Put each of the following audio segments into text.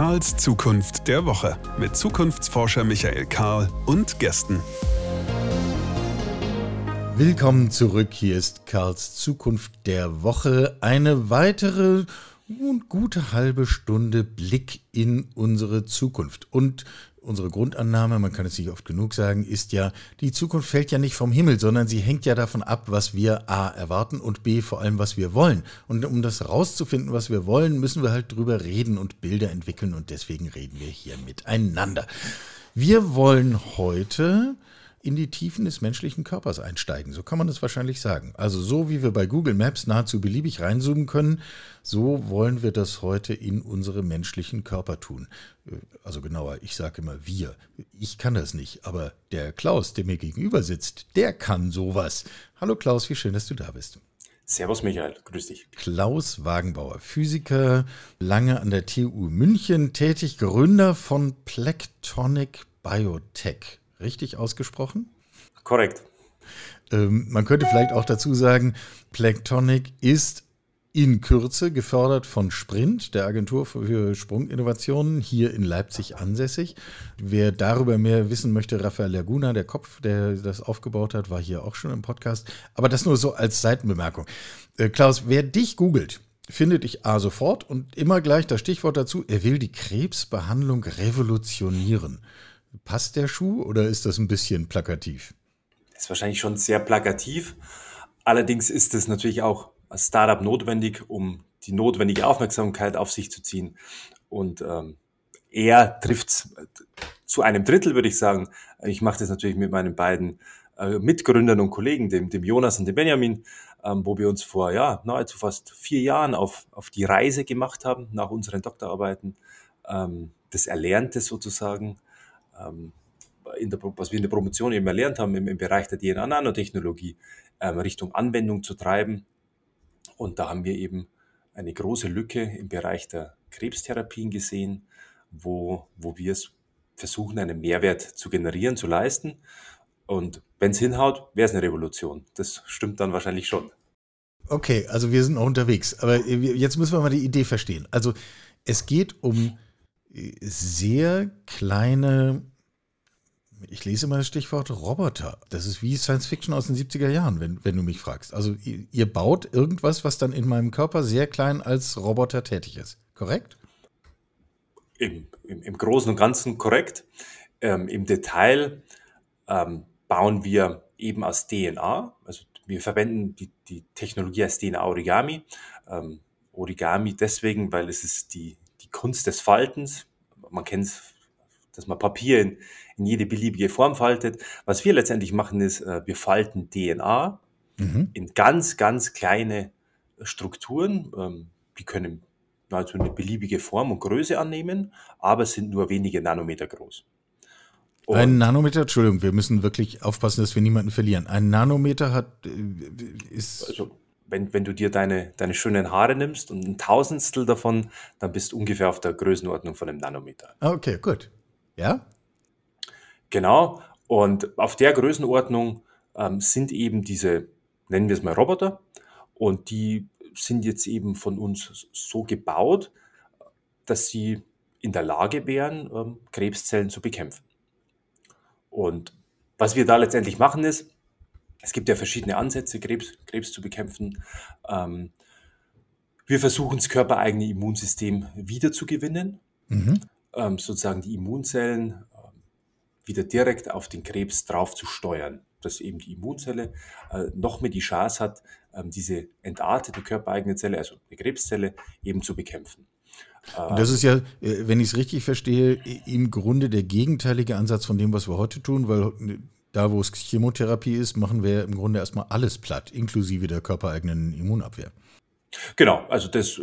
Karls Zukunft der Woche mit Zukunftsforscher Michael Karl und Gästen. Willkommen zurück. Hier ist Karls Zukunft der Woche. Eine weitere und gute halbe Stunde Blick in unsere Zukunft. Und unsere Grundannahme, man kann es nicht oft genug sagen, ist ja, die Zukunft fällt ja nicht vom Himmel, sondern sie hängt ja davon ab, was wir A erwarten und B vor allem, was wir wollen. Und um das rauszufinden, was wir wollen, müssen wir halt drüber reden und Bilder entwickeln und deswegen reden wir hier miteinander. Wir wollen heute in die Tiefen des menschlichen Körpers einsteigen. So kann man es wahrscheinlich sagen. Also so wie wir bei Google Maps nahezu beliebig reinzoomen können, so wollen wir das heute in unsere menschlichen Körper tun. Äh, also genauer, ich sage immer wir. Ich kann das nicht, aber der Klaus, der mir gegenüber sitzt, der kann sowas. Hallo Klaus, wie schön, dass du da bist. Servus Michael, grüß dich. Klaus Wagenbauer, Physiker, lange an der TU München tätig, Gründer von Plectonic Biotech. Richtig ausgesprochen? Korrekt. Ähm, man könnte vielleicht auch dazu sagen, Planktonic ist in Kürze gefördert von Sprint, der Agentur für Sprunginnovationen, hier in Leipzig ansässig. Wer darüber mehr wissen möchte, Rafael Laguna, der Kopf, der das aufgebaut hat, war hier auch schon im Podcast. Aber das nur so als Seitenbemerkung. Äh, Klaus, wer dich googelt, findet dich A sofort und immer gleich das Stichwort dazu, er will die Krebsbehandlung revolutionieren. Passt der Schuh oder ist das ein bisschen plakativ? Das ist wahrscheinlich schon sehr plakativ. Allerdings ist es natürlich auch als Startup notwendig, um die notwendige Aufmerksamkeit auf sich zu ziehen. Und ähm, er trifft zu einem Drittel, würde ich sagen. Ich mache das natürlich mit meinen beiden äh, Mitgründern und Kollegen, dem, dem Jonas und dem Benjamin, ähm, wo wir uns vor ja, nahezu fast vier Jahren auf, auf die Reise gemacht haben nach unseren Doktorarbeiten, ähm, das Erlernte sozusagen ähm, in der, was wir in der Promotion eben erlernt haben im, im Bereich der DNA-Nanotechnologie, ähm, Richtung Anwendung zu treiben. Und da haben wir eben eine große Lücke im Bereich der Krebstherapien gesehen, wo, wo wir es versuchen, einen Mehrwert zu generieren, zu leisten. Und wenn es hinhaut, wäre es eine Revolution. Das stimmt dann wahrscheinlich schon. Okay, also wir sind noch unterwegs. Aber jetzt müssen wir mal die Idee verstehen. Also es geht um sehr kleine ich lese mal das Stichwort Roboter. Das ist wie Science Fiction aus den 70er Jahren, wenn, wenn du mich fragst. Also ihr, ihr baut irgendwas, was dann in meinem Körper sehr klein als Roboter tätig ist. Korrekt? Im, im, im Großen und Ganzen korrekt. Ähm, Im Detail ähm, bauen wir eben aus DNA, also wir verwenden die, die Technologie als DNA-Origami. Ähm, Origami deswegen, weil es ist die, die Kunst des Faltens. Man kennt es dass man Papier in, in jede beliebige Form faltet. Was wir letztendlich machen, ist, äh, wir falten DNA mhm. in ganz, ganz kleine Strukturen. Ähm, die können nahezu eine beliebige Form und Größe annehmen, aber sind nur wenige Nanometer groß. Und ein Nanometer, Entschuldigung, wir müssen wirklich aufpassen, dass wir niemanden verlieren. Ein Nanometer hat äh, ist. Also, wenn, wenn du dir deine, deine schönen Haare nimmst und ein Tausendstel davon, dann bist du ungefähr auf der Größenordnung von einem Nanometer. Okay, gut. Ja? Genau. Und auf der Größenordnung ähm, sind eben diese, nennen wir es mal Roboter, und die sind jetzt eben von uns so gebaut, dass sie in der Lage wären, ähm, Krebszellen zu bekämpfen. Und was wir da letztendlich machen ist, es gibt ja verschiedene Ansätze, Krebs, Krebs zu bekämpfen. Ähm, wir versuchen das körpereigene Immunsystem wiederzugewinnen. Mhm ähm, sozusagen die Immunzellen ähm, wieder direkt auf den Krebs drauf zu steuern, dass eben die Immunzelle äh, noch mehr die Chance hat, ähm, diese entartete körpereigene Zelle, also die Krebszelle, eben zu bekämpfen. Und das ist ja, äh, wenn ich es richtig verstehe, im Grunde der gegenteilige Ansatz von dem, was wir heute tun, weil äh, da, wo es Chemotherapie ist, machen wir im Grunde erstmal alles platt, inklusive der körpereigenen Immunabwehr. Genau, also das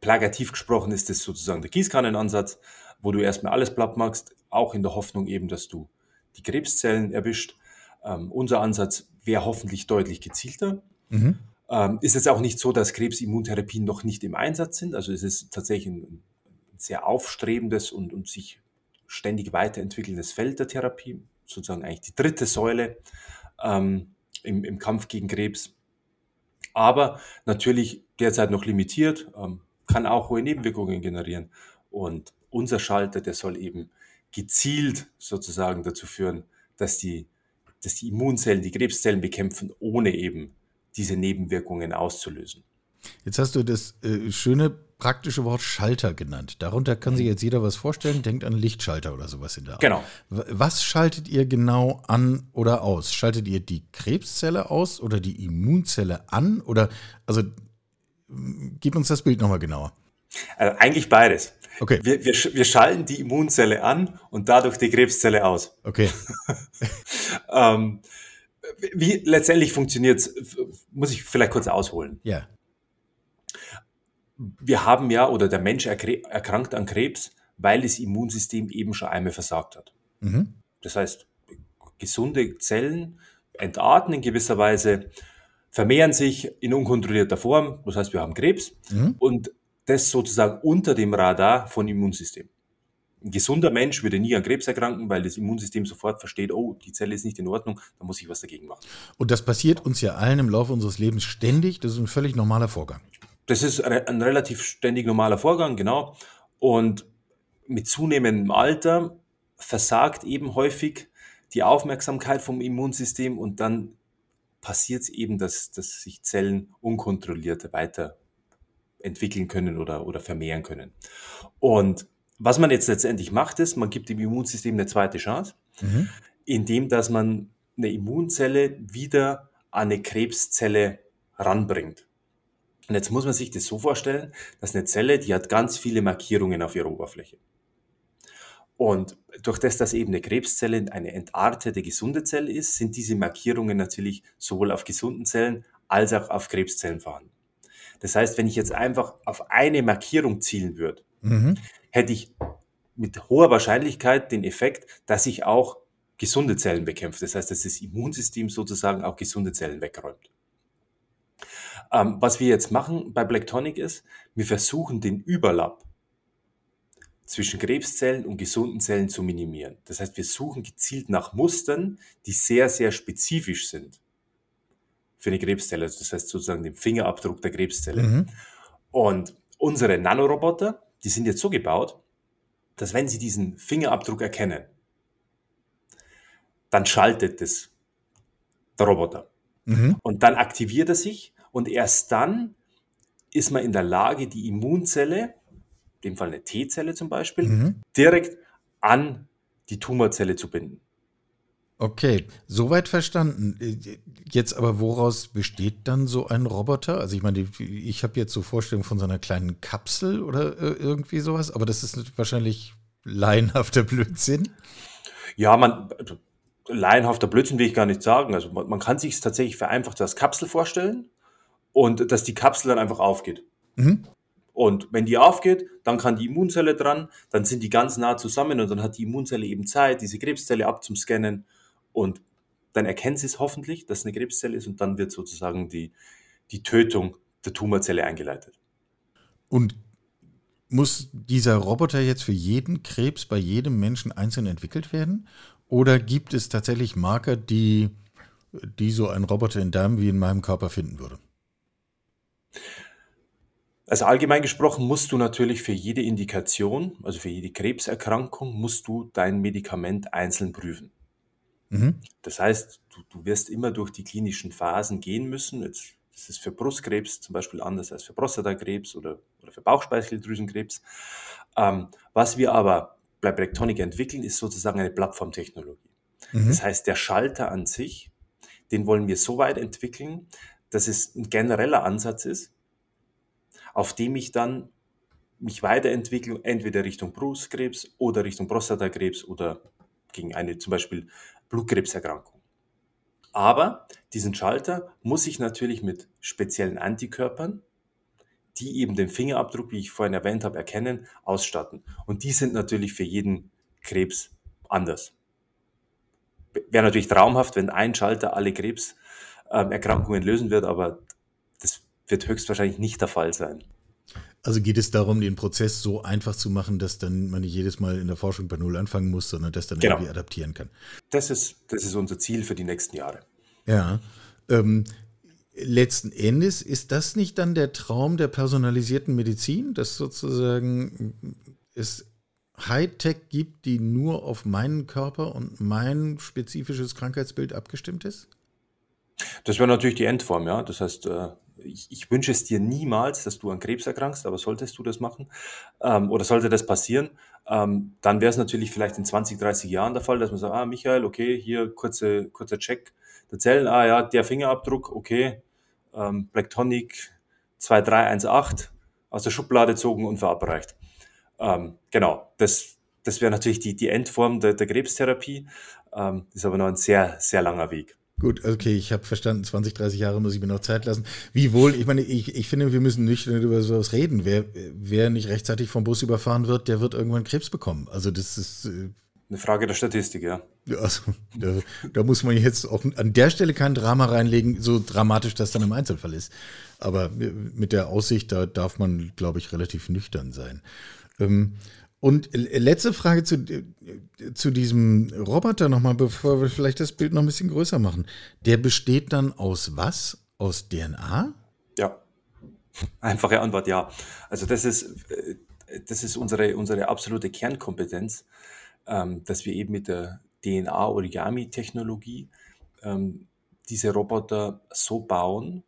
plakativ gesprochen ist das sozusagen der Gießkannenansatz, wo du erstmal alles platt machst, auch in der Hoffnung eben, dass du die Krebszellen erwischt. Ähm, unser Ansatz wäre hoffentlich deutlich gezielter. Mhm. Ähm, ist jetzt auch nicht so, dass Krebsimmuntherapien noch nicht im Einsatz sind. Also es ist tatsächlich ein, ein sehr aufstrebendes und, und sich ständig weiterentwickelndes Feld der Therapie, sozusagen eigentlich die dritte Säule ähm, im, im Kampf gegen Krebs. Aber natürlich derzeit noch limitiert. Ähm, kann auch hohe Nebenwirkungen generieren. Und unser Schalter, der soll eben gezielt sozusagen dazu führen, dass die, dass die Immunzellen die Krebszellen bekämpfen, ohne eben diese Nebenwirkungen auszulösen. Jetzt hast du das äh, schöne praktische Wort Schalter genannt. Darunter kann sich mhm. jetzt jeder was vorstellen, denkt an Lichtschalter oder sowas in der Art. Genau. Was schaltet ihr genau an oder aus? Schaltet ihr die Krebszelle aus oder die Immunzelle an? Oder, also, gib uns das Bild nochmal genauer. Also eigentlich beides. Okay. Wir, wir, wir schalten die Immunzelle an und dadurch die Krebszelle aus. Okay. ähm, wie letztendlich funktioniert es, muss ich vielleicht kurz ausholen. Ja. Wir haben ja, oder der Mensch erkrankt an Krebs, weil das Immunsystem eben schon einmal versagt hat. Mhm. Das heißt, gesunde Zellen entarten in gewisser Weise, vermehren sich in unkontrollierter Form, das heißt, wir haben Krebs mhm. und das sozusagen unter dem Radar von Immunsystem. Ein gesunder Mensch würde nie an Krebs erkranken, weil das Immunsystem sofort versteht, oh, die Zelle ist nicht in Ordnung, da muss ich was dagegen machen. Und das passiert uns ja allen im Laufe unseres Lebens ständig. Das ist ein völlig normaler Vorgang. Das ist ein relativ ständig normaler Vorgang, genau. Und mit zunehmendem Alter versagt eben häufig die Aufmerksamkeit vom Immunsystem und dann passiert es eben, dass, dass sich Zellen unkontrolliert weiterentwickeln können oder, oder vermehren können. Und was man jetzt letztendlich macht, ist, man gibt dem Immunsystem eine zweite Chance, mhm. indem dass man eine Immunzelle wieder an eine Krebszelle ranbringt. Und jetzt muss man sich das so vorstellen, dass eine Zelle, die hat ganz viele Markierungen auf ihrer Oberfläche. Und durch das, dass eben eine Krebszelle eine entartete, gesunde Zelle ist, sind diese Markierungen natürlich sowohl auf gesunden Zellen als auch auf Krebszellen vorhanden. Das heißt, wenn ich jetzt einfach auf eine Markierung zielen würde, mhm. hätte ich mit hoher Wahrscheinlichkeit den Effekt, dass ich auch gesunde Zellen bekämpfe. Das heißt, dass das Immunsystem sozusagen auch gesunde Zellen wegräumt. Ähm, was wir jetzt machen bei Blacktonic ist, wir versuchen den Überlapp zwischen Krebszellen und gesunden Zellen zu minimieren. Das heißt, wir suchen gezielt nach Mustern, die sehr, sehr spezifisch sind für eine Krebszelle. Also das heißt sozusagen den Fingerabdruck der Krebszelle. Mhm. Und unsere Nanoroboter, die sind jetzt so gebaut, dass wenn sie diesen Fingerabdruck erkennen, dann schaltet es der Roboter. Mhm. Und dann aktiviert er sich und erst dann ist man in der Lage, die Immunzelle, in dem Fall eine T-Zelle zum Beispiel, mhm. direkt an die Tumorzelle zu binden. Okay, soweit verstanden. Jetzt aber, woraus besteht dann so ein Roboter? Also ich meine, ich habe jetzt so Vorstellungen von so einer kleinen Kapsel oder äh, irgendwie sowas, aber das ist wahrscheinlich laienhafter Blödsinn. Ja, man, also, laienhafter Blödsinn will ich gar nicht sagen. Also man, man kann sich es tatsächlich vereinfacht als Kapsel vorstellen und dass die Kapsel dann einfach aufgeht. Mhm. Und wenn die aufgeht, dann kann die Immunzelle dran, dann sind die ganz nah zusammen und dann hat die Immunzelle eben Zeit, diese Krebszelle abzuscannen und dann erkennt sie es hoffentlich, dass es eine Krebszelle ist und dann wird sozusagen die, die Tötung der Tumorzelle eingeleitet. Und muss dieser Roboter jetzt für jeden Krebs bei jedem Menschen einzeln entwickelt werden? Oder gibt es tatsächlich Marker, die, die so ein Roboter in deinem wie in meinem Körper finden würde? Also allgemein gesprochen musst du natürlich für jede Indikation, also für jede Krebserkrankung, musst du dein Medikament einzeln prüfen. Mhm. Das heißt, du, du, wirst immer durch die klinischen Phasen gehen müssen. Jetzt, das ist für Brustkrebs zum Beispiel anders als für Prostatakrebs oder, oder für Bauchspeicheldrüsenkrebs. Ähm, was wir aber bei Brectonic entwickeln, ist sozusagen eine Plattformtechnologie. Mhm. Das heißt, der Schalter an sich, den wollen wir so weit entwickeln, dass es ein genereller Ansatz ist, auf dem ich dann mich weiterentwickle, entweder Richtung Brustkrebs oder Richtung Prostatakrebs oder gegen eine zum Beispiel Blutkrebserkrankung. Aber diesen Schalter muss ich natürlich mit speziellen Antikörpern, die eben den Fingerabdruck, wie ich vorhin erwähnt habe, erkennen, ausstatten. Und die sind natürlich für jeden Krebs anders. Wäre natürlich traumhaft, wenn ein Schalter alle Krebs ähm, Erkrankungen lösen wird, aber das wird höchstwahrscheinlich nicht der Fall sein. Also geht es darum, den Prozess so einfach zu machen, dass dann man nicht jedes Mal in der Forschung bei Null anfangen muss, sondern das dann genau. irgendwie adaptieren kann. Das ist, das ist unser Ziel für die nächsten Jahre. Ja. Ähm, letzten Endes ist das nicht dann der Traum der personalisierten Medizin, dass sozusagen es Hightech gibt, die nur auf meinen Körper und mein spezifisches Krankheitsbild abgestimmt ist? Das wäre natürlich die Endform, ja. Das heißt, äh, ich, ich wünsche es dir niemals, dass du an Krebs erkrankst, aber solltest du das machen ähm, oder sollte das passieren, ähm, dann wäre es natürlich vielleicht in 20, 30 Jahren der Fall, dass man sagt, ah, Michael, okay, hier kurze, kurzer Check der Zellen, ah ja, der Fingerabdruck, okay, ähm, Black Tonic 2318 aus der Schublade gezogen und verabreicht. Ähm, genau, das, das wäre natürlich die, die Endform der, der Krebstherapie, ähm, ist aber noch ein sehr, sehr langer Weg. Gut, okay, ich habe verstanden, 20, 30 Jahre muss ich mir noch Zeit lassen. Wie wohl, ich meine, ich, ich finde, wir müssen nicht über sowas reden. Wer, wer nicht rechtzeitig vom Bus überfahren wird, der wird irgendwann Krebs bekommen. Also das ist. Äh, Eine Frage der Statistik, ja. Also, da, da, muss man jetzt auch an der Stelle kein Drama reinlegen, so dramatisch das dann im Einzelfall ist. Aber mit der Aussicht, da darf man, glaube ich, relativ nüchtern sein. Ähm, und letzte Frage zu, zu diesem Roboter nochmal, bevor wir vielleicht das Bild noch ein bisschen größer machen. Der besteht dann aus was? Aus DNA? Ja. Einfache Antwort, ja. Also das ist, äh, das ist unsere, unsere absolute Kernkompetenz, ähm, dass wir eben mit der DNA-Origami-Technologie ähm, diese Roboter so bauen,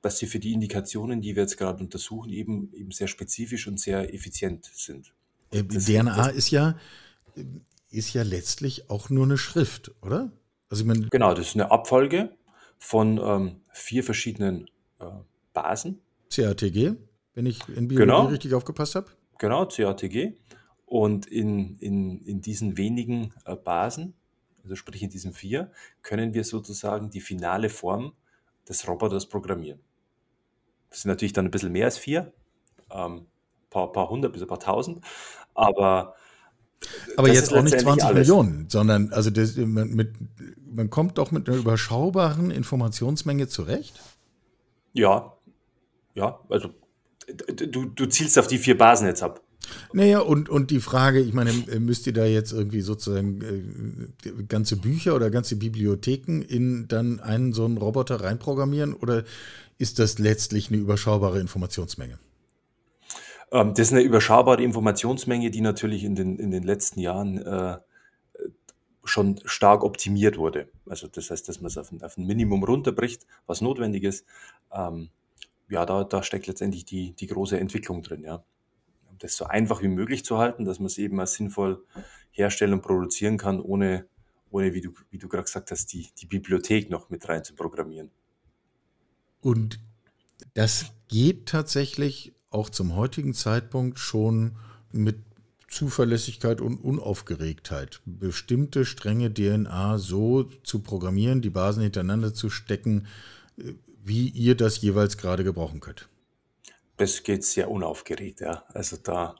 dass sie für die Indikationen, die wir jetzt gerade untersuchen, eben, eben sehr spezifisch und sehr effizient sind. Äh, DNA ist ja, ist ja letztlich auch nur eine Schrift, oder? Also ich mein genau, das ist eine Abfolge von ähm, vier verschiedenen äh, Basen. CATG, wenn ich in Biologie genau. richtig aufgepasst habe. Genau, CATG. Und in, in, in diesen wenigen äh, Basen, also sprich in diesen vier, können wir sozusagen die finale Form des Roboters programmieren. Das sind natürlich dann ein bisschen mehr als vier, ähm, paar, paar hundert bis ein paar tausend, aber aber jetzt auch nicht 20 alles. Millionen, sondern also das, man, mit, man kommt doch mit einer überschaubaren Informationsmenge zurecht? Ja, ja, also du, du zielst auf die vier Basen jetzt ab. Naja, und, und die Frage, ich meine, müsst ihr da jetzt irgendwie sozusagen äh, ganze Bücher oder ganze Bibliotheken in dann einen so einen Roboter reinprogrammieren oder ist das letztlich eine überschaubare Informationsmenge? Ähm, das ist eine überschaubare Informationsmenge, die natürlich in den, in den letzten Jahren äh, schon stark optimiert wurde. Also das heißt, dass man es auf ein, auf ein Minimum runterbricht, was notwendig ist. Ähm, ja, da, da steckt letztendlich die, die große Entwicklung drin, ja. Das so einfach wie möglich zu halten, dass man es eben als sinnvoll herstellen und produzieren kann, ohne, ohne wie du, wie du gerade gesagt hast, die, die Bibliothek noch mit rein zu programmieren. Und das geht tatsächlich auch zum heutigen Zeitpunkt schon mit Zuverlässigkeit und Unaufgeregtheit. Bestimmte strenge DNA so zu programmieren, die Basen hintereinander zu stecken, wie ihr das jeweils gerade gebrauchen könnt. Das geht sehr unaufgeregt, ja. Also da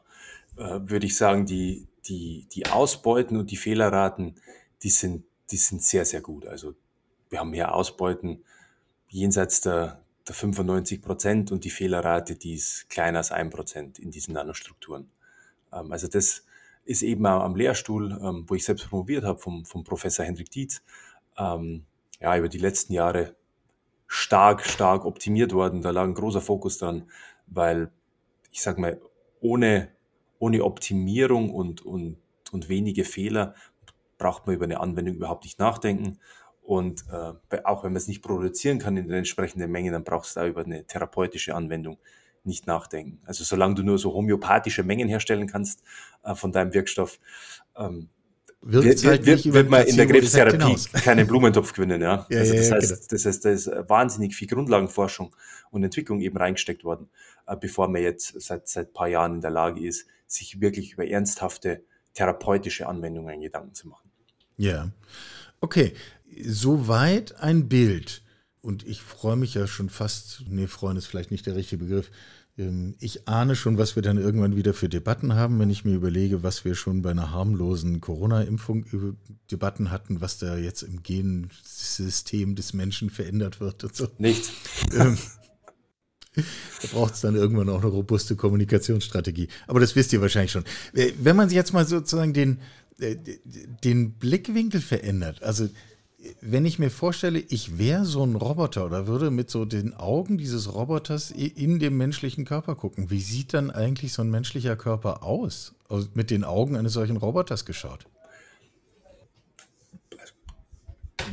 äh, würde ich sagen, die, die, die Ausbeuten und die Fehlerraten, die sind, die sind sehr, sehr gut. Also wir haben hier Ausbeuten jenseits der 95 Prozent und die Fehlerrate, die ist kleiner als ein Prozent in diesen Nanostrukturen. Ähm, also das ist eben auch am Lehrstuhl, ähm, wo ich selbst promoviert habe, vom, vom Professor Hendrik Dietz, ähm, ja, über die letzten Jahre stark, stark optimiert worden. Da lag ein großer Fokus dran, weil ich sag mal, ohne, ohne Optimierung und, und, und wenige Fehler braucht man über eine Anwendung überhaupt nicht nachdenken. Und äh, auch wenn man es nicht produzieren kann in den entsprechenden Mengen, dann brauchst du da über eine therapeutische Anwendung nicht nachdenken. Also solange du nur so homöopathische Mengen herstellen kannst äh, von deinem Wirkstoff, ähm, wird, halt wird, wird man in der Krebstherapie keinen Blumentopf gewinnen. Ja? ja also das, ja, heißt, genau. das heißt, da ist wahnsinnig viel Grundlagenforschung und Entwicklung eben reingesteckt worden, äh, bevor man jetzt seit seit paar Jahren in der Lage ist, sich wirklich über ernsthafte therapeutische Anwendungen Gedanken zu machen. Ja, okay soweit ein Bild. Und ich freue mich ja schon fast, nee, freuen ist vielleicht nicht der richtige Begriff. Ähm, ich ahne schon, was wir dann irgendwann wieder für Debatten haben, wenn ich mir überlege, was wir schon bei einer harmlosen Corona-Impfung Debatten hatten, was da jetzt im Gensystem des Menschen verändert wird und so. Nichts. Ähm, da braucht es dann irgendwann auch eine robuste Kommunikationsstrategie. Aber das wisst ihr wahrscheinlich schon. Wenn man jetzt mal sozusagen den, äh, den Blickwinkel verändert, also wenn ich mir vorstelle, ich wäre so ein Roboter oder würde mit so den Augen dieses Roboters in dem menschlichen Körper gucken, wie sieht dann eigentlich so ein menschlicher Körper aus? Also mit den Augen eines solchen Roboters geschaut.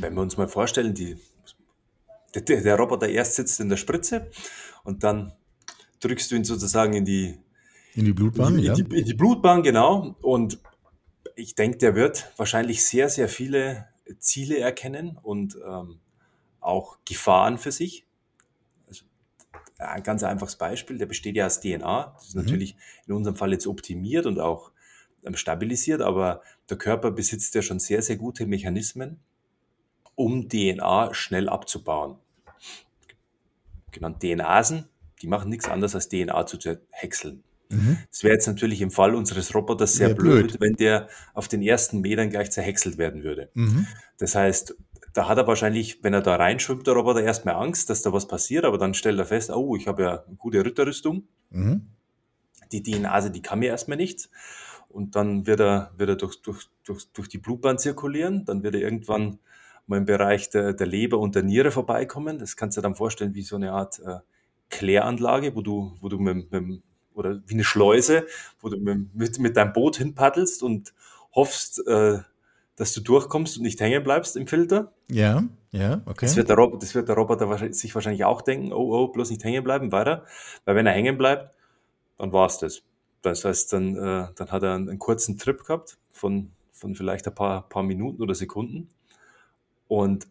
Wenn wir uns mal vorstellen, die, der, der Roboter erst sitzt in der Spritze und dann drückst du ihn sozusagen in die, in die Blutbahn, in ja. in die, in die Blutbahn, genau. Und ich denke, der wird wahrscheinlich sehr, sehr viele Ziele erkennen und ähm, auch Gefahren für sich. Also, ein ganz einfaches Beispiel, der besteht ja aus DNA. Das ist mhm. natürlich in unserem Fall jetzt optimiert und auch ähm, stabilisiert, aber der Körper besitzt ja schon sehr, sehr gute Mechanismen, um DNA schnell abzubauen. Genannt DNAsen, die machen nichts anderes als DNA zu häckseln. Mhm. Das wäre jetzt natürlich im Fall unseres Roboters sehr blöd, blöd, wenn der auf den ersten Metern gleich zerhäckselt werden würde. Mhm. Das heißt, da hat er wahrscheinlich, wenn er da reinschwimmt, der Roboter erstmal Angst, dass da was passiert, aber dann stellt er fest, oh, ich habe ja eine gute Ritterrüstung. Mhm. Die DNA, die kann mir erstmal nichts. Und dann wird er, wird er durch, durch, durch, durch die Blutbahn zirkulieren, dann wird er irgendwann mal im Bereich der, der Leber und der Niere vorbeikommen. Das kannst du dir dann vorstellen wie so eine Art äh, Kläranlage, wo du, wo du mit, mit, oder wie eine Schleuse, wo du mit, mit deinem Boot hinpaddelst und hoffst, äh, dass du durchkommst und nicht hängen bleibst im Filter. Ja, ja, okay. Das wird der, Rob das wird der Roboter sich wahrscheinlich auch denken, oh, oh, bloß nicht hängen bleiben, weiter. Weil wenn er hängen bleibt, dann war es das. Das heißt, dann, äh, dann hat er einen, einen, kurzen Trip gehabt von, von vielleicht ein paar, paar Minuten oder Sekunden. Und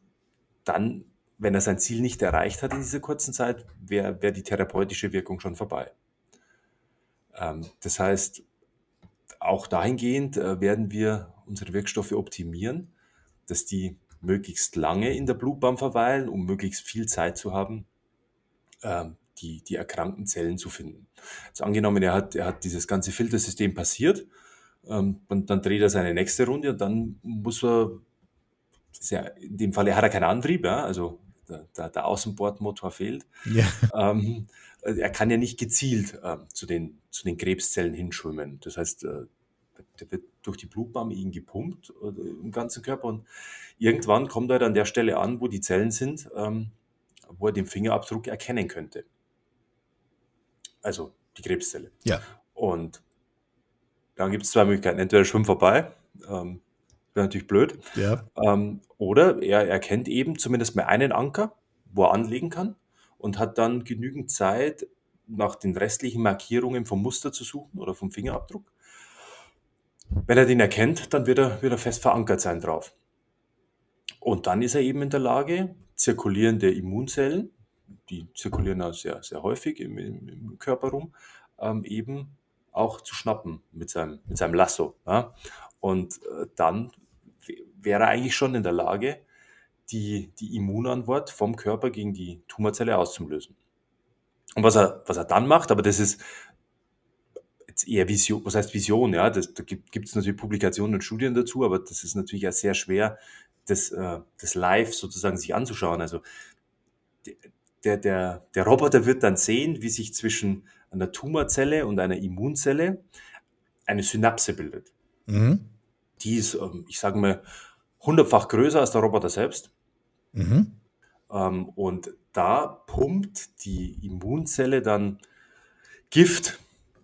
dann, wenn er sein Ziel nicht erreicht hat in dieser kurzen Zeit, wäre wär die therapeutische Wirkung schon vorbei. Ähm, das heißt, auch dahingehend äh, werden wir unsere Wirkstoffe optimieren, dass die möglichst lange in der Blutbahn verweilen, um möglichst viel Zeit zu haben, ähm, die, die erkrankten Zellen zu finden. Also angenommen, er hat, er hat dieses ganze Filtersystem passiert, ähm, und dann dreht er seine nächste Runde und dann muss er, ja, in dem Fall, hat er keinen Antrieb, ja, also der, der, der Außenbordmotor fehlt. Ja. Ähm, er kann ja nicht gezielt äh, zu, den, zu den Krebszellen hinschwimmen. Das heißt, äh, der wird durch die Blutbahn ihn gepumpt äh, im ganzen Körper und irgendwann kommt er an der Stelle an, wo die Zellen sind, ähm, wo er den Fingerabdruck erkennen könnte. Also die Krebszelle. Ja. Und dann gibt es zwei Möglichkeiten. Entweder schwimmt vorbei, ähm, wäre natürlich blöd. Ja. Ähm, oder er erkennt eben zumindest mal einen Anker, wo er anlegen kann und hat dann genügend Zeit, nach den restlichen Markierungen vom Muster zu suchen oder vom Fingerabdruck. Wenn er den erkennt, dann wird er, wird fest verankert sein drauf. Und dann ist er eben in der Lage, zirkulierende Immunzellen, die zirkulieren auch sehr, sehr häufig im, im, im Körper rum, ähm, eben auch zu schnappen mit seinem, mit seinem Lasso. Ja? Und äh, dann wäre er eigentlich schon in der Lage, die, die Immunantwort vom Körper gegen die Tumorzelle auszulösen. Und was er, was er dann macht, aber das ist jetzt eher Vision, was heißt Vision, ja, das, da gibt es natürlich Publikationen und Studien dazu, aber das ist natürlich auch sehr schwer, das, äh, das live sozusagen sich anzuschauen. Also der, der, der Roboter wird dann sehen, wie sich zwischen einer Tumorzelle und einer Immunzelle eine Synapse bildet. Mhm. Die ist, ähm, ich sage mal, hundertfach größer als der Roboter selbst. Mhm. Ähm, und da pumpt die Immunzelle dann Gift,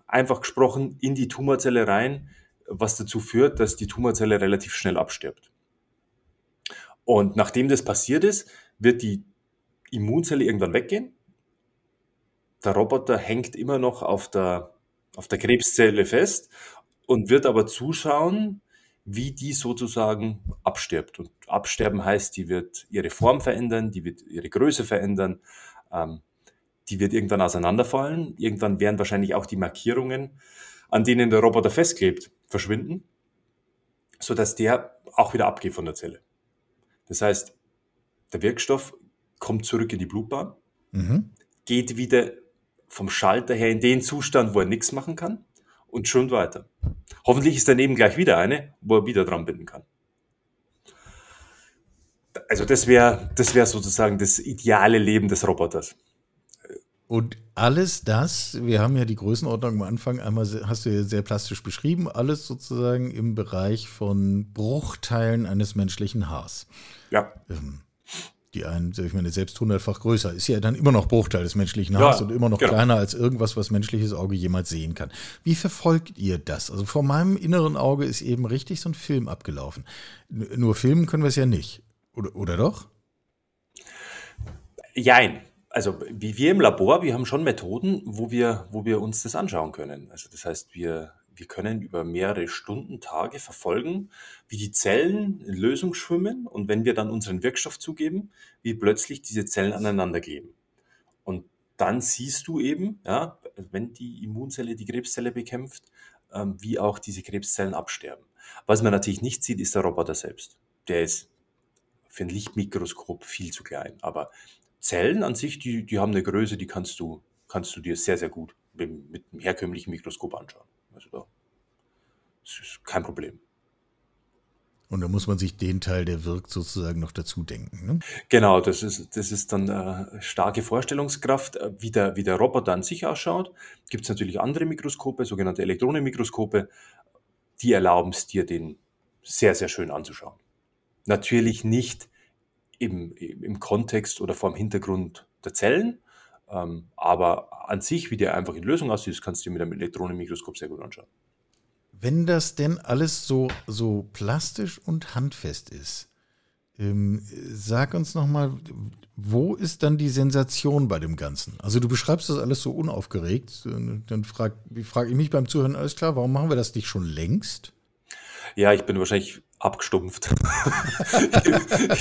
einfach gesprochen, in die Tumorzelle rein, was dazu führt, dass die Tumorzelle relativ schnell abstirbt. Und nachdem das passiert ist, wird die Immunzelle irgendwann weggehen. Der Roboter hängt immer noch auf der, auf der Krebszelle fest und wird aber zuschauen, wie die sozusagen abstirbt. Und absterben heißt, die wird ihre Form verändern, die wird ihre Größe verändern, ähm, die wird irgendwann auseinanderfallen. Irgendwann werden wahrscheinlich auch die Markierungen, an denen der Roboter festklebt, verschwinden, sodass der auch wieder abgeht von der Zelle. Das heißt, der Wirkstoff kommt zurück in die Blutbahn, mhm. geht wieder vom Schalter her in den Zustand, wo er nichts machen kann und schwimmt weiter. Hoffentlich ist daneben gleich wieder eine, wo er wieder dran binden kann. Also das wäre das wär sozusagen das ideale Leben des Roboters. Und alles das, wir haben ja die Größenordnung am Anfang einmal, hast du ja sehr plastisch beschrieben, alles sozusagen im Bereich von Bruchteilen eines menschlichen Haars. Ja. Ähm, die einen, ich meine, selbst hundertfach größer, ist ja dann immer noch Bruchteil des menschlichen Haars ja, und immer noch genau. kleiner als irgendwas, was menschliches Auge jemals sehen kann. Wie verfolgt ihr das? Also vor meinem inneren Auge ist eben richtig so ein Film abgelaufen. Nur filmen können wir es ja nicht. Oder, oder doch? Jein. Also wie wir im Labor, wir haben schon Methoden, wo wir, wo wir uns das anschauen können. Also das heißt, wir wir können über mehrere Stunden, Tage verfolgen, wie die Zellen in Lösung schwimmen und wenn wir dann unseren Wirkstoff zugeben, wie plötzlich diese Zellen aneinander kleben. Und dann siehst du eben, ja, wenn die Immunzelle die Krebszelle bekämpft, ähm, wie auch diese Krebszellen absterben. Was man natürlich nicht sieht, ist der Roboter selbst. Der ist für ein Lichtmikroskop viel zu klein. Aber Zellen an sich, die, die haben eine Größe, die kannst du, kannst du dir sehr, sehr gut mit, mit einem herkömmlichen Mikroskop anschauen. Also da das ist kein Problem. Und da muss man sich den Teil, der wirkt, sozusagen noch dazu denken. Ne? Genau, das ist, das ist dann äh, starke Vorstellungskraft. Äh, wie der, wie der Roboter an sich ausschaut, gibt es natürlich andere Mikroskope, sogenannte Elektronenmikroskope, die erlauben es dir, den sehr, sehr schön anzuschauen. Natürlich nicht im, im Kontext oder vor dem Hintergrund der Zellen, ähm, aber an sich, wie der einfach in Lösung aussieht, kannst du dir mit einem Elektronenmikroskop sehr gut anschauen. Wenn das denn alles so, so plastisch und handfest ist, ähm, sag uns nochmal, wo ist dann die Sensation bei dem Ganzen? Also du beschreibst das alles so unaufgeregt. Dann frage frag ich mich beim Zuhören, alles klar, warum machen wir das nicht schon längst? Ja, ich bin wahrscheinlich abgestumpft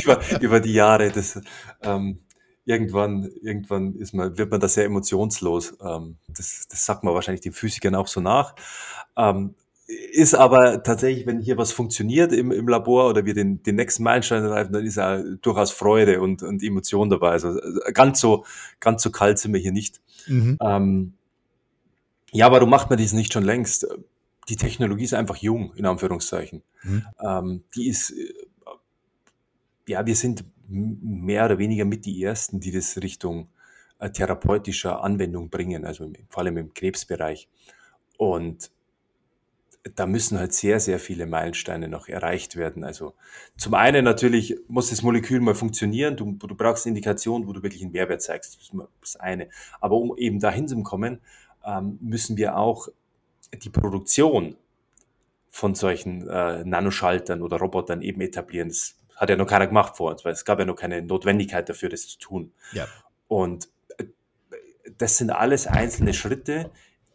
über, über, die Jahre. Das, ähm, irgendwann, irgendwann ist man, wird man da sehr emotionslos. Ähm, das, das sagt man wahrscheinlich den Physikern auch so nach. Ähm, ist aber tatsächlich, wenn hier was funktioniert im, im Labor oder wir den, den nächsten Meilenstein erreichen, dann ist ja durchaus Freude und, und Emotion dabei. Also ganz so, ganz so kalt sind wir hier nicht. Mhm. Ähm, ja, warum macht man dies nicht schon längst? Die Technologie ist einfach jung, in Anführungszeichen. Mhm. Ähm, die ist, äh, ja, wir sind mehr oder weniger mit die Ersten, die das Richtung äh, therapeutischer Anwendung bringen, also vor allem im Krebsbereich. Und da müssen halt sehr, sehr viele Meilensteine noch erreicht werden. Also zum einen natürlich muss das Molekül mal funktionieren. Du, du brauchst eine Indikation, wo du wirklich einen Mehrwert zeigst. Das ist das eine. Aber um eben dahin zu kommen, ähm, müssen wir auch die Produktion von solchen äh, Nanoschaltern oder Robotern eben etablieren. Das hat ja noch keiner gemacht vor uns, weil es gab ja noch keine Notwendigkeit dafür, das zu tun. Ja. Und äh, das sind alles einzelne Schritte,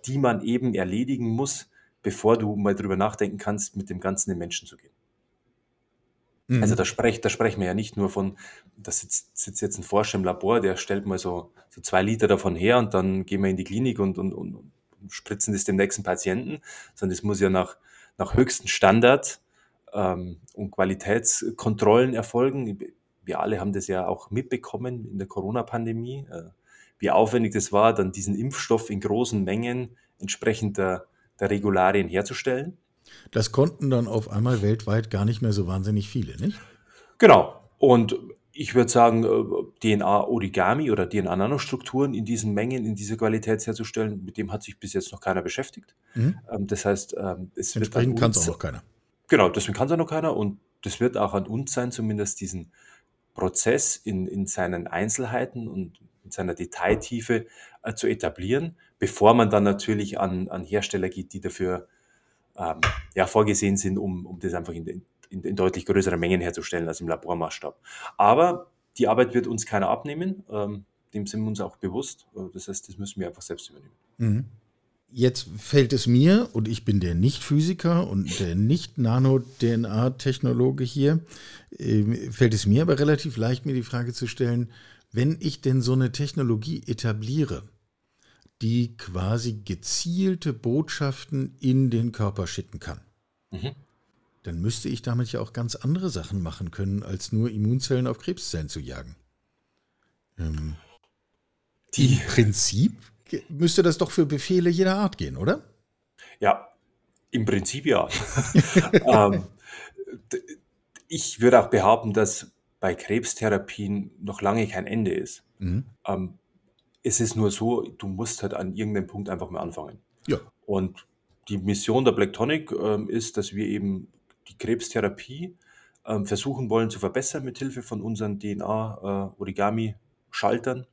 die man eben erledigen muss, bevor du mal drüber nachdenken kannst, mit dem Ganzen den Menschen zu gehen. Mhm. Also da, sprech, da sprechen wir ja nicht nur von, da sitzt, sitzt jetzt ein Forscher im Labor, der stellt mal so, so zwei Liter davon her und dann gehen wir in die Klinik und, und, und, und spritzen das dem nächsten Patienten, sondern es muss ja nach, nach höchsten Standard ähm, und Qualitätskontrollen erfolgen. Wir alle haben das ja auch mitbekommen in der Corona-Pandemie, äh, wie aufwendig das war, dann diesen Impfstoff in großen Mengen entsprechender der Regularien herzustellen. Das konnten dann auf einmal weltweit gar nicht mehr so wahnsinnig viele, nicht? Genau. Und ich würde sagen, äh, DNA-Origami oder DNA-Nanostrukturen in diesen Mengen, in dieser Qualität herzustellen, mit dem hat sich bis jetzt noch keiner beschäftigt. Mhm. Ähm, das heißt, ähm, es wird Entsprechend kann es auch noch keiner. Genau, deswegen kann es auch noch keiner und das wird auch an uns sein, zumindest diesen Prozess in, in seinen Einzelheiten und in seiner Detailtiefe äh, zu etablieren, bevor man dann natürlich an, an Hersteller geht, die dafür ähm, ja, vorgesehen sind, um, um das einfach in, in, in deutlich größeren Mengen herzustellen als im Labormaßstab. Aber die Arbeit wird uns keiner abnehmen, ähm, dem sind wir uns auch bewusst. Äh, das heißt, das müssen wir einfach selbst übernehmen. Mhm. Jetzt fällt es mir, und ich bin der Nicht-Physiker und der Nicht-Nano-DNA-Technologe hier, äh, fällt es mir aber relativ leicht, mir die Frage zu stellen, wenn ich denn so eine Technologie etabliere, die quasi gezielte Botschaften in den Körper schicken kann, mhm. dann müsste ich damit ja auch ganz andere Sachen machen können, als nur Immunzellen auf Krebszellen zu jagen. Ähm, Im Prinzip müsste das doch für Befehle jeder Art gehen, oder? Ja, im Prinzip ja. ähm, ich würde auch behaupten, dass bei Krebstherapien noch lange kein Ende ist. Mhm. Ähm, es ist nur so, du musst halt an irgendeinem Punkt einfach mal anfangen. Ja. Und die Mission der Black Tonic ähm, ist, dass wir eben die Krebstherapie ähm, versuchen wollen zu verbessern mit Hilfe von unseren DNA-Origami-Schaltern.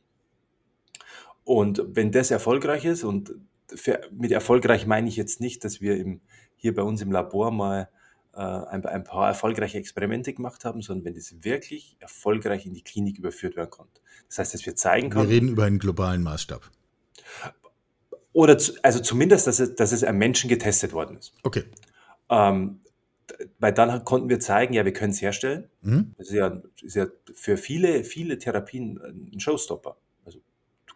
Und wenn das erfolgreich ist, und für, mit erfolgreich meine ich jetzt nicht, dass wir im, hier bei uns im Labor mal äh, ein, ein, paar erfolgreiche Experimente gemacht haben, sondern wenn das wirklich erfolgreich in die Klinik überführt werden konnte. Das heißt, dass wir zeigen können. Wir reden über einen globalen Maßstab. Oder zu, also zumindest, dass es, dass es am Menschen getestet worden ist. Okay. Ähm, weil dann konnten wir zeigen, ja, wir können es herstellen. Mhm. Das ist ja, ist ja für viele, viele Therapien ein Showstopper.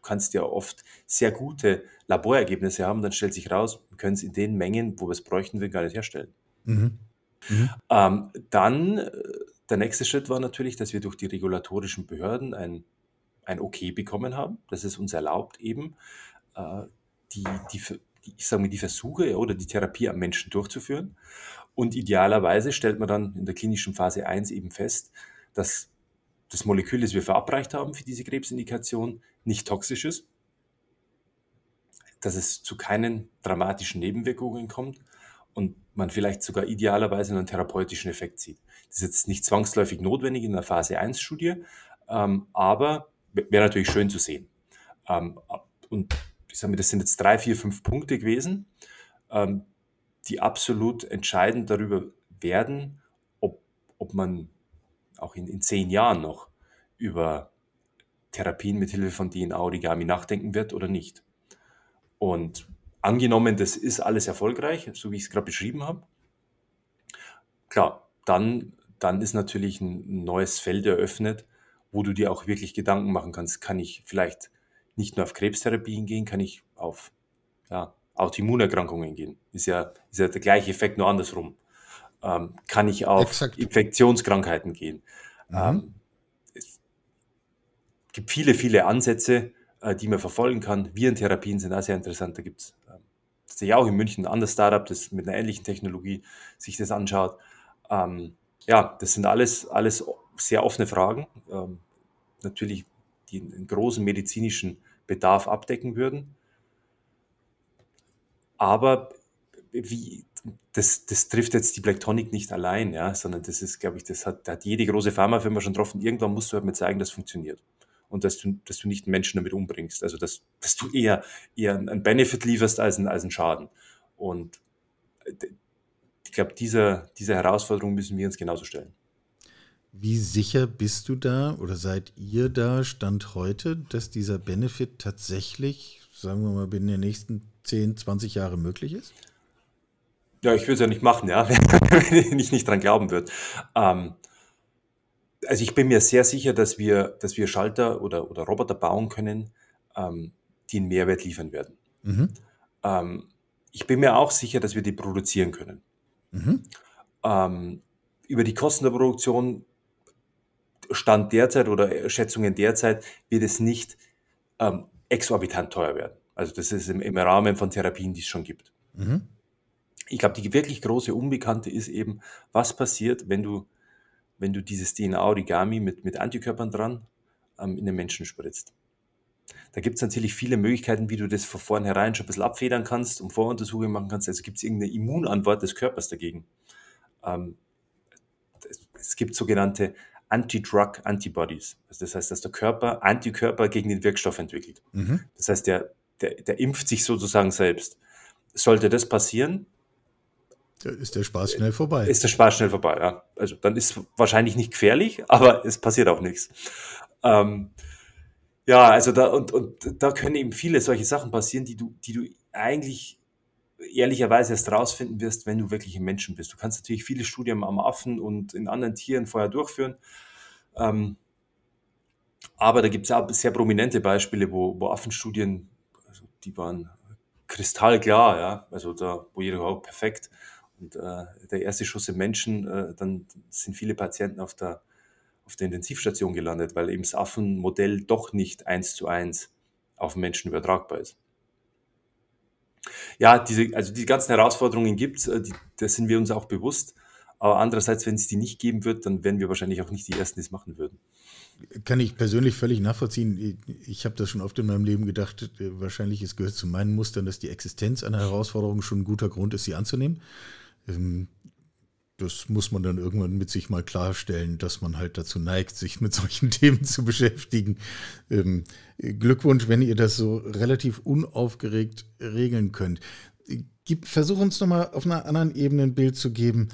Du kannst ja oft sehr gute Laborergebnisse haben, dann stellt sich raus, wir können es in den Mengen, wo wir es bräuchten, wir gar nicht herstellen. Mhm. Mhm. Ähm, dann, äh, der nächste Schritt war natürlich, dass wir durch die regulatorischen Behörden ein, ein Okay bekommen haben, dass es uns erlaubt, eben äh, die, die, die, ich sage mal, die Versuche oder die Therapie am Menschen durchzuführen. Und idealerweise stellt man dann in der klinischen Phase 1 eben fest, dass das Molekül, das wir verabreicht haben für diese Krebsindikation, nicht toxisch ist, dass es zu keinen dramatischen Nebenwirkungen kommt und man vielleicht sogar idealerweise einen therapeutischen Effekt sieht. Das ist jetzt nicht zwangsläufig notwendig in der Phase 1-Studie, ähm, aber wäre natürlich schön zu sehen. Ähm, und ich sage mir, das sind jetzt drei, vier, fünf Punkte gewesen, ähm, die absolut entscheidend darüber werden, ob, ob man auch in, in zehn Jahren noch über Therapien mit Hilfe von DNA-Origami nachdenken wird oder nicht. Und angenommen, das ist alles erfolgreich, so wie ich es gerade beschrieben habe, klar, dann, dann ist natürlich ein neues Feld eröffnet, wo du dir auch wirklich Gedanken machen kannst, kann ich vielleicht nicht nur auf Krebstherapien gehen, kann ich auf ja, Autoimmunerkrankungen gehen. Ist ja, ist ja der gleiche Effekt, nur andersrum. Ähm, kann ich auf Exakt. Infektionskrankheiten gehen. Mhm. Ähm, es gibt viele, viele Ansätze, äh, die man verfolgen kann. Virentherapien sind auch sehr interessant. Da gibt es tatsächlich auch in München ein anderes Startup, das mit einer ähnlichen Technologie sich das anschaut. Ähm, ja, das sind alles, alles sehr offene Fragen. Ähm, natürlich, die einen großen medizinischen Bedarf abdecken würden. Aber wie, das, das trifft jetzt die Blacktonic nicht allein, ja, sondern das ist, glaube ich, das hat, hat jede große Pharmafirma schon getroffen. Irgendwann musst du halt mit zeigen, das funktioniert und dass du, dass du nicht Menschen damit umbringst. Also dass, dass du eher, eher einen Benefit lieferst als einen, als einen Schaden. Und ich glaube, dieser, diese Herausforderung müssen wir uns genauso stellen. Wie sicher bist du da oder seid ihr da, Stand heute, dass dieser Benefit tatsächlich, sagen wir mal, in den nächsten 10, 20 Jahren möglich ist? Ja, ich würde es ja nicht machen, ja, wenn ich nicht dran glauben würde. Ähm, also ich bin mir sehr sicher, dass wir, dass wir Schalter oder, oder Roboter bauen können, ähm, die einen Mehrwert liefern werden. Mhm. Ähm, ich bin mir auch sicher, dass wir die produzieren können. Mhm. Ähm, über die Kosten der Produktion, Stand derzeit oder Schätzungen derzeit, wird es nicht ähm, exorbitant teuer werden. Also das ist im, im Rahmen von Therapien, die es schon gibt. Mhm. Ich glaube, die wirklich große Unbekannte ist eben, was passiert, wenn du wenn du dieses DNA-Origami mit, mit Antikörpern dran ähm, in den Menschen spritzt. Da gibt es natürlich viele Möglichkeiten, wie du das von vornherein schon ein bisschen abfedern kannst und Voruntersuchungen machen kannst. Also gibt es irgendeine Immunantwort des Körpers dagegen. Ähm, es gibt sogenannte Anti-Drug Antibodies. Also das heißt, dass der Körper Antikörper gegen den Wirkstoff entwickelt. Mhm. Das heißt, der, der, der impft sich sozusagen selbst. Sollte das passieren, ist der Spaß schnell vorbei. Ist der Spaß schnell vorbei, ja. Also dann ist wahrscheinlich nicht gefährlich, aber es passiert auch nichts. Ähm, ja, also da und, und da können eben viele solche Sachen passieren, die du, die du eigentlich ehrlicherweise erst rausfinden wirst, wenn du wirklich ein Menschen bist. Du kannst natürlich viele Studien am Affen und in anderen Tieren vorher durchführen. Ähm, aber da gibt es auch sehr prominente Beispiele, wo, wo Affenstudien, also die waren kristallklar, ja, also da, wo jeder oh, perfekt. Und äh, der erste Schuss im Menschen, äh, dann sind viele Patienten auf der, auf der Intensivstation gelandet, weil eben das Affenmodell doch nicht eins zu eins auf Menschen übertragbar ist. Ja, diese, also die ganzen Herausforderungen gibt es, äh, da sind wir uns auch bewusst. Aber andererseits, wenn es die nicht geben wird, dann wären wir wahrscheinlich auch nicht die Ersten, die es machen würden. kann ich persönlich völlig nachvollziehen. Ich habe das schon oft in meinem Leben gedacht, äh, wahrscheinlich es gehört zu meinen Mustern, dass die Existenz einer Herausforderung schon ein guter Grund ist, sie anzunehmen. Ähm, das muss man dann irgendwann mit sich mal klarstellen, dass man halt dazu neigt, sich mit solchen Themen zu beschäftigen. Ähm, Glückwunsch, wenn ihr das so relativ unaufgeregt regeln könnt. Gib, versuch uns nochmal auf einer anderen Ebene ein Bild zu geben.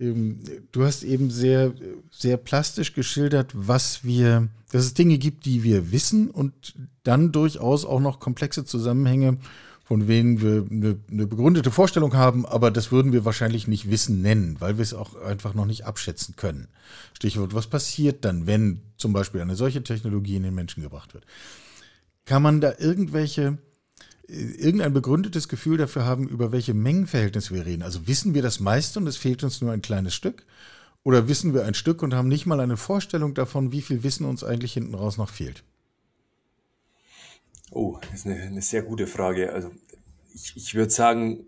Ähm, du hast eben sehr, sehr plastisch geschildert, was wir, dass es Dinge gibt, die wir wissen und dann durchaus auch noch komplexe Zusammenhänge, von denen wir eine, eine begründete Vorstellung haben, aber das würden wir wahrscheinlich nicht Wissen nennen, weil wir es auch einfach noch nicht abschätzen können. Stichwort, was passiert dann, wenn zum Beispiel eine solche Technologie in den Menschen gebracht wird? Kann man da irgendwelche irgendein begründetes Gefühl dafür haben, über welche Mengenverhältnisse wir reden. Also wissen wir das meiste und es fehlt uns nur ein kleines Stück? Oder wissen wir ein Stück und haben nicht mal eine Vorstellung davon, wie viel Wissen uns eigentlich hinten raus noch fehlt? Oh, das ist eine, eine sehr gute Frage. Also ich, ich würde sagen,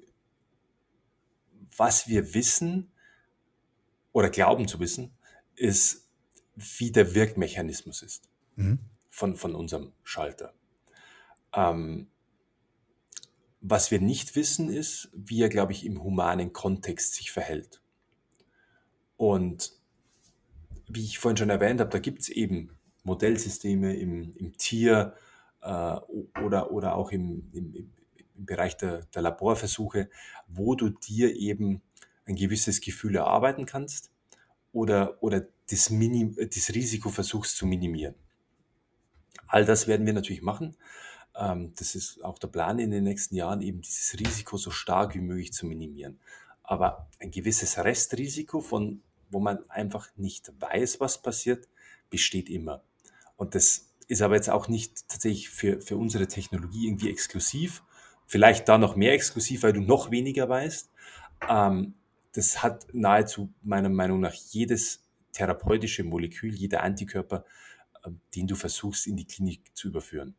was wir wissen oder glauben zu wissen, ist, wie der Wirkmechanismus ist mhm. von, von unserem Schalter. Ähm, was wir nicht wissen, ist, wie er, glaube ich, im humanen Kontext sich verhält. Und wie ich vorhin schon erwähnt habe, da gibt es eben Modellsysteme im, im Tier oder, oder auch im, im, im Bereich der, der Laborversuche, wo du dir eben ein gewisses Gefühl erarbeiten kannst oder, oder das, Minim, das Risiko versuchst zu minimieren. All das werden wir natürlich machen. Ähm, das ist auch der Plan in den nächsten Jahren, eben dieses Risiko so stark wie möglich zu minimieren. Aber ein gewisses Restrisiko, von, wo man einfach nicht weiß, was passiert, besteht immer. Und das ist aber jetzt auch nicht tatsächlich für, für unsere Technologie irgendwie exklusiv. Vielleicht da noch mehr exklusiv, weil du noch weniger weißt. Ähm, das hat nahezu meiner Meinung nach jedes therapeutische Molekül, jeder Antikörper, äh, den du versuchst in die Klinik zu überführen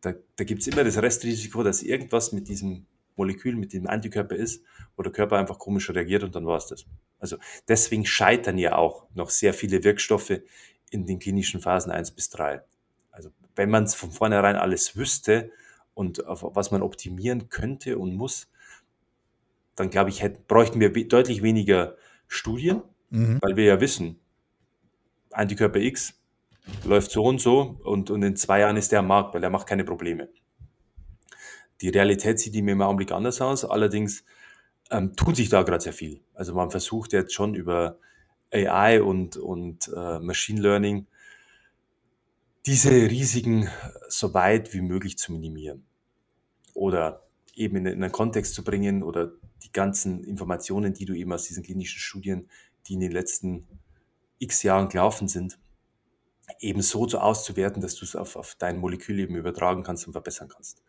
da, da gibt es immer das Restrisiko, dass irgendwas mit diesem Molekül, mit dem Antikörper ist, wo der Körper einfach komisch reagiert und dann war es das. Also deswegen scheitern ja auch noch sehr viele Wirkstoffe in den klinischen Phasen 1 bis 3. Wenn man es von vornherein alles wüsste und auf was man optimieren könnte und muss, dann glaube ich, hätten, bräuchten wir deutlich weniger Studien, mhm. weil wir ja wissen, Antikörper X läuft so und so und, und in zwei Jahren ist der am Markt, weil er macht keine Probleme. Die Realität sieht ihm im Augenblick anders aus, allerdings ähm, tut sich da gerade sehr viel. Also man versucht jetzt schon über AI und, und äh, Machine Learning diese Risiken so weit wie möglich zu minimieren. Oder eben in, in einen Kontext zu bringen oder die ganzen Informationen, die du eben aus diesen klinischen Studien, die in den letzten x Jahren gelaufen sind, eben so auszuwerten, dass du es auf, auf dein Molekül eben übertragen kannst und verbessern kannst.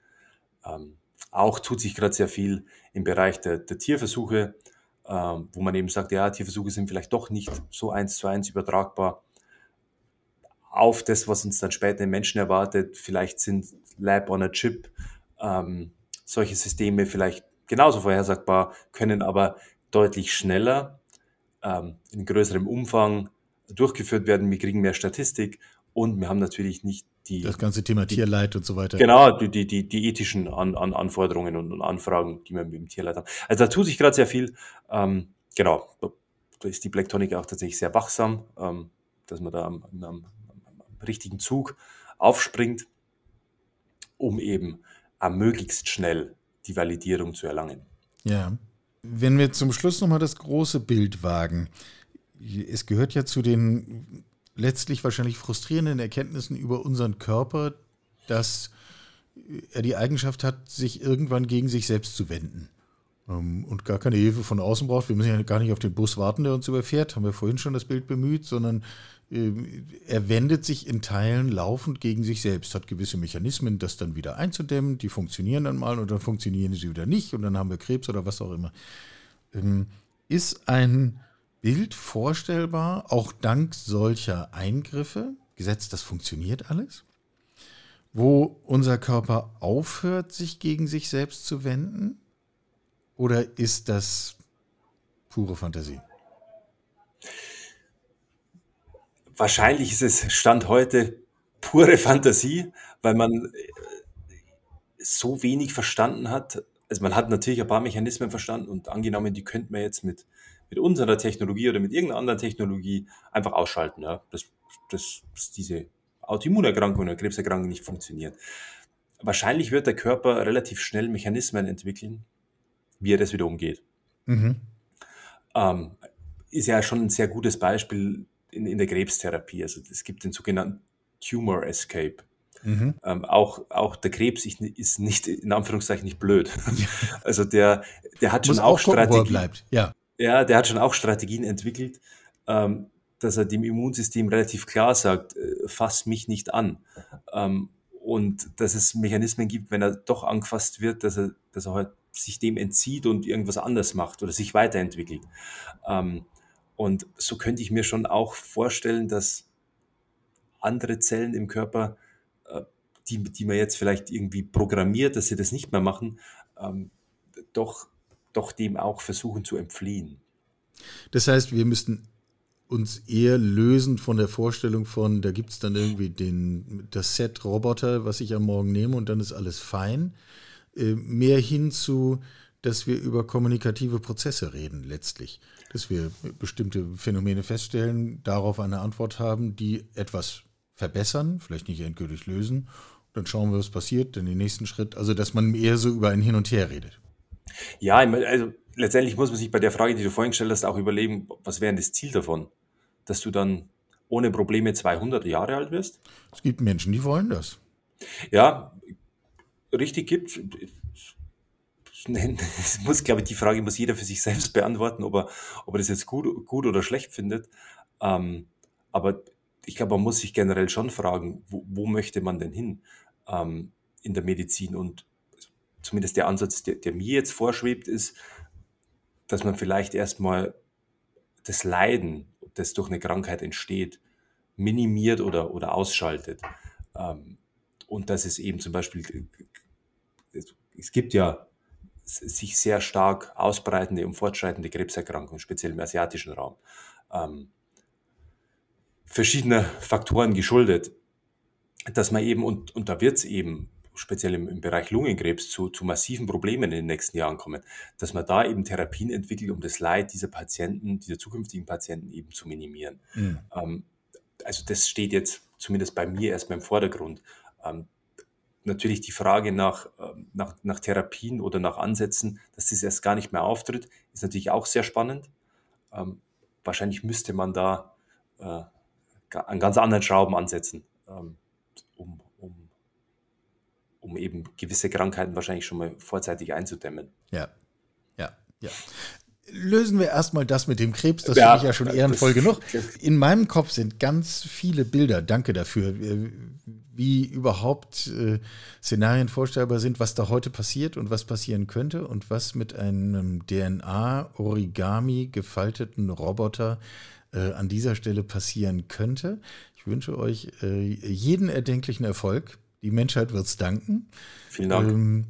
Ähm, auch tut sich gerade sehr viel im Bereich der, der Tierversuche, ähm, wo man eben sagt, ja, Tierversuche sind vielleicht doch nicht so eins zu eins übertragbar auf das, was uns dann später im Menschen erwartet. Vielleicht sind Lab on a Chip ähm, solche Systeme vielleicht genauso vorhersagbar, können aber deutlich schneller, ähm, in größerem Umfang durchgeführt werden, wir kriegen mehr Statistik und wir haben natürlich nicht die. Das ganze Thema die, Tierleid und so weiter. Genau, die, die, die, die ethischen An, An, Anforderungen und, Anfragen, die wir mit dem Tierleid haben. Also da tut sich gerade sehr viel. Ähm, genau, da ist die Blacktonic auch tatsächlich sehr wachsam, ähm, dass man da am, am, richtigen Zug aufspringt, um eben am möglichst schnell die Validierung zu erlangen. Ja. Wenn wir zum Schluss nochmal das große Bild wagen es gehört ja zu den letztlich wahrscheinlich frustrierenden Erkenntnissen über unseren Körper, dass er die Eigenschaft hat, sich irgendwann gegen sich selbst zu wenden ähm, und gar keine Hilfe von außen braucht. Wir müssen ja gar nicht auf den Bus warten, der uns überfährt, haben wir vorhin schon das Bild bemüht, sondern er wendet sich in Teilen laufend gegen sich selbst, hat gewisse Mechanismen, das dann wieder einzudämmen, die funktionieren dann mal und dann funktionieren sie wieder nicht und dann haben wir Krebs oder was auch immer. Ähm, ist ein Bild vorstellbar, auch dank solcher Eingriffe, gesetzt, das funktioniert alles, wo unser Körper aufhört, sich gegen sich selbst zu wenden? Oder ist das pure Fantasie? Wahrscheinlich ist es Stand heute pure Fantasie, weil man äh, so wenig verstanden hat. Also man hat natürlich ein paar Mechanismen verstanden und angenommen, die könnte man jetzt mit, mit unserer Technologie oder mit irgendeiner anderen Technologie einfach ausschalten, ja, dass, dass, dass diese Autoimmunerkrankung oder Krebserkrankung nicht funktioniert. Wahrscheinlich wird der Körper relativ schnell Mechanismen entwickeln, wie er das wieder umgeht. Mhm. Ähm, ist ja schon ein sehr gutes Beispiel in, in der Krebstherapie. Also es gibt den sogenannten Tumor Escape. Mhm. Ähm, auch, auch der Krebs ist nicht, in Anführungszeichen, nicht blöd. Also der, der hat schon auch, auch Strategien. Ja. ja, der hat schon auch Strategien entwickelt, ähm, dass er dem Immunsystem relativ klar sagt, äh, fass mich nicht an. Ähm, und dass es Mechanismen gibt, wenn er doch angefasst wird, dass er, dass er halt sich dem entzieht und irgendwas anders macht oder sich weiterentwickelt. Ähm, und so könnte ich mir schon auch vorstellen, dass andere Zellen im Körper, äh, die, die man jetzt vielleicht irgendwie programmiert, dass sie das nicht mehr machen, ähm, doch, doch dem auch versuchen zu entfliehen. Das heißt, wir müssten uns eher lösen von der Vorstellung von, da gibt es dann irgendwie den, das Set Roboter, was ich am Morgen nehme und dann ist alles fein. Äh, mehr hin zu, dass wir über kommunikative Prozesse reden letztlich. Dass wir bestimmte Phänomene feststellen, darauf eine Antwort haben, die etwas verbessern, vielleicht nicht endgültig lösen. Dann schauen wir, was passiert, dann den nächsten Schritt. Also, dass man eher so über ein Hin und Her redet. Ja, also letztendlich muss man sich bei der Frage, die du vorhin gestellt hast, auch überlegen, was wäre das Ziel davon? Dass du dann ohne Probleme 200 Jahre alt wirst? Es gibt Menschen, die wollen das. Ja, richtig gibt. Es muss, glaube ich, die Frage muss jeder für sich selbst beantworten, ob er, ob er das jetzt gut, gut oder schlecht findet. Ähm, aber ich glaube, man muss sich generell schon fragen, wo, wo möchte man denn hin ähm, in der Medizin? Und zumindest der Ansatz, der, der mir jetzt vorschwebt, ist, dass man vielleicht erstmal das Leiden, das durch eine Krankheit entsteht, minimiert oder, oder ausschaltet. Ähm, und dass es eben zum Beispiel, es gibt ja sich sehr stark ausbreitende und fortschreitende Krebserkrankungen, speziell im asiatischen Raum. Ähm, verschiedene Faktoren geschuldet, dass man eben, und, und da wird es eben speziell im, im, Bereich Lungenkrebs zu, zu massiven Problemen in den nächsten Jahren kommen, dass man da eben Therapien entwickelt, um das Leid dieser Patienten, dieser zukünftigen Patienten eben zu minimieren. Mhm. Ähm, also das steht jetzt zumindest bei mir erstmal im Vordergrund. Ähm, natürlich die Frage nach, ähm, nach, nach Therapien oder nach Ansätzen, dass das erst gar nicht mehr auftritt, ist natürlich auch sehr spannend. Ähm, wahrscheinlich müsste man da äh, an ganz anderen Schrauben ansetzen, ähm, um, um, um eben gewisse Krankheiten wahrscheinlich schon mal vorzeitig einzudämmen. Ja, ja, ja lösen wir erstmal das mit dem Krebs, das ja, finde ich ja schon ehrenvoll genug. In meinem Kopf sind ganz viele Bilder, danke dafür, wie überhaupt äh, Szenarien vorstellbar sind, was da heute passiert und was passieren könnte und was mit einem DNA-Origami gefalteten Roboter äh, an dieser Stelle passieren könnte. Ich wünsche euch äh, jeden erdenklichen Erfolg. Die Menschheit wird es danken. Vielen Dank. Ähm,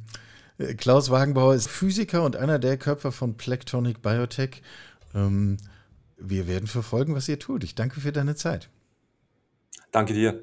Klaus Wagenbauer ist Physiker und einer der Köpfer von Plectonic Biotech. Ähm, wir werden verfolgen, was ihr tut. Ich danke für deine Zeit. Danke dir.